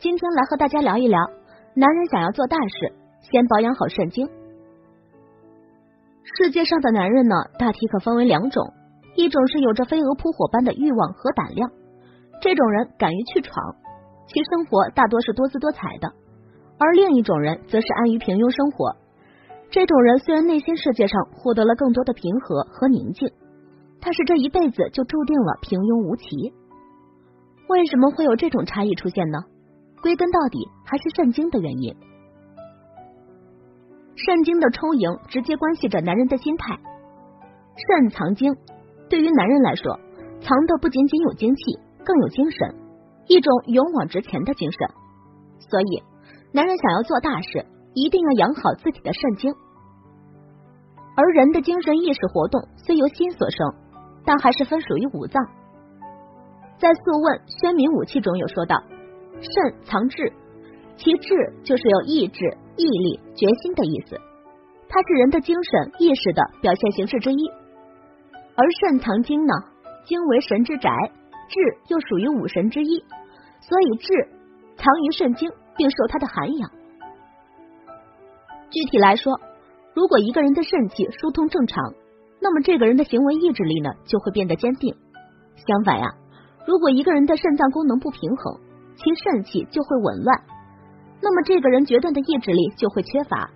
今天来和大家聊一聊，男人想要做大事，先保养好肾精。世界上的男人呢，大体可分为两种，一种是有着飞蛾扑火般的欲望和胆量，这种人敢于去闯，其生活大多是多姿多彩的；而另一种人则是安于平庸生活，这种人虽然内心世界上获得了更多的平和和宁静，但是这一辈子就注定了平庸无奇。为什么会有这种差异出现呢？归根到底还是肾精的原因。肾精的充盈直接关系着男人的心态。肾藏精，对于男人来说，藏的不仅仅有精气，更有精神，一种勇往直前的精神。所以，男人想要做大事，一定要养好自己的肾精。而人的精神意识活动虽由心所生，但还是分属于五脏。在《素问·宣明武器》中有说到。肾藏志，其志就是有意志、毅力、决心的意思，它是人的精神意识的表现形式之一。而肾藏精呢，精为神之宅，志又属于五神之一，所以志藏于肾精，并受它的涵养。具体来说，如果一个人的肾气疏通正常，那么这个人的行为意志力呢就会变得坚定。相反呀，如果一个人的肾脏功能不平衡，其肾气就会紊乱，那么这个人决断的意志力就会缺乏。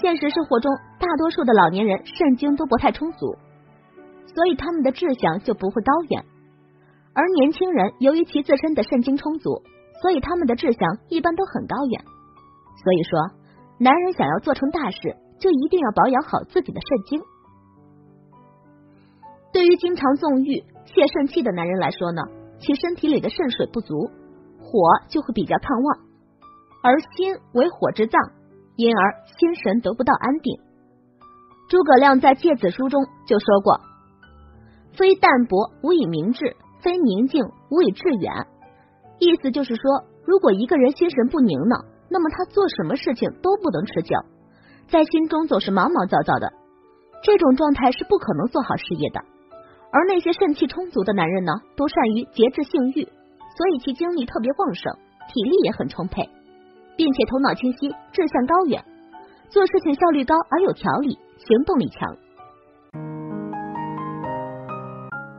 现实生活中，大多数的老年人肾精都不太充足，所以他们的志向就不会高远。而年轻人由于其自身的肾精充足，所以他们的志向一般都很高远。所以说，男人想要做成大事，就一定要保养好自己的肾精。对于经常纵欲、泄肾气的男人来说呢，其身体里的肾水不足。火就会比较亢旺，而心为火之脏，因而心神得不到安定。诸葛亮在《诫子书》中就说过：“非淡泊无以明志，非宁静无以致远。”意思就是说，如果一个人心神不宁呢，那么他做什么事情都不能持久，在心中总是毛毛躁躁的，这种状态是不可能做好事业的。而那些肾气充足的男人呢，都善于节制性欲。所以其精力特别旺盛，体力也很充沛，并且头脑清晰，志向高远，做事情效率高而有条理，行动力强。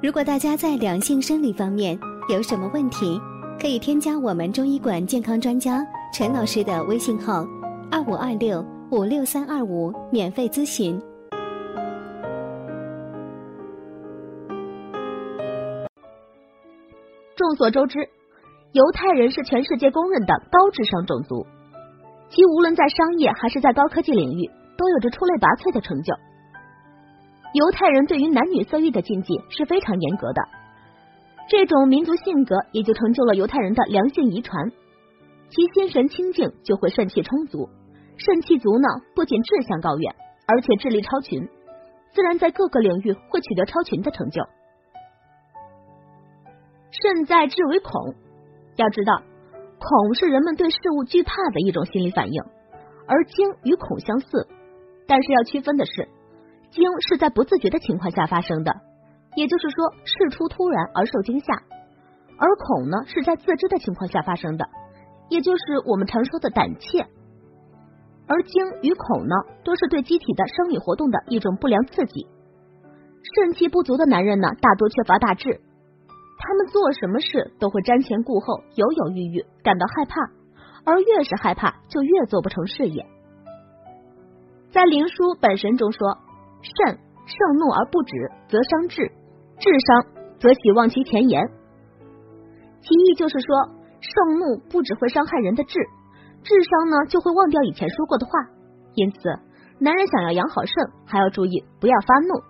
如果大家在两性生理方面有什么问题，可以添加我们中医馆健康专家陈老师的微信号二五二六五六三二五免费咨询。众所周知，犹太人是全世界公认的高智商种族，其无论在商业还是在高科技领域，都有着出类拔萃的成就。犹太人对于男女色欲的禁忌是非常严格的，这种民族性格也就成就了犹太人的良性遗传。其心神清净，就会肾气充足。肾气足呢，不仅志向高远，而且智力超群，自然在各个领域会取得超群的成就。肾在志为恐，要知道，恐是人们对事物惧怕的一种心理反应，而惊与恐相似，但是要区分的是，惊是在不自觉的情况下发生的，也就是说事出突然而受惊吓，而恐呢是在自知的情况下发生的，也就是我们常说的胆怯。而惊与恐呢，都是对机体的生理活动的一种不良刺激。肾气不足的男人呢，大多缺乏大志。他们做什么事都会瞻前顾后、犹犹豫豫，感到害怕，而越是害怕，就越做不成事业。在《灵枢·本神》中说：“肾盛怒而不止，则伤智；智伤，则喜忘其前言。”其意就是说，盛怒不只会伤害人的智，智商呢就会忘掉以前说过的话。因此，男人想要养好肾，还要注意不要发怒，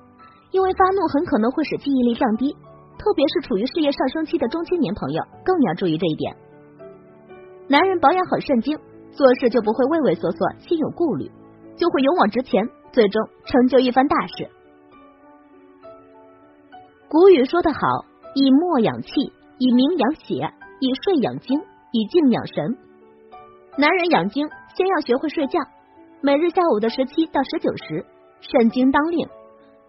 因为发怒很可能会使记忆力降低。特别是处于事业上升期的中青年朋友，更要注意这一点。男人保养好肾精，做事就不会畏畏缩缩、心有顾虑，就会勇往直前，最终成就一番大事。古语说得好：“以沫养气，以明养血，以睡养精，以静养神。”男人养精，先要学会睡觉。每日下午的十七到十九时，肾精当令，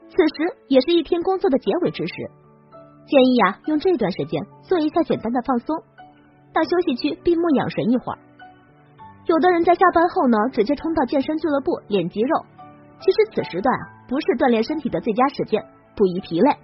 此时也是一天工作的结尾之时。建议呀，用这段时间做一下简单的放松，到休息区闭目养神一会儿。有的人在下班后呢，直接冲到健身俱乐部练肌肉。其实此时段啊，不是锻炼身体的最佳时间，不宜疲累。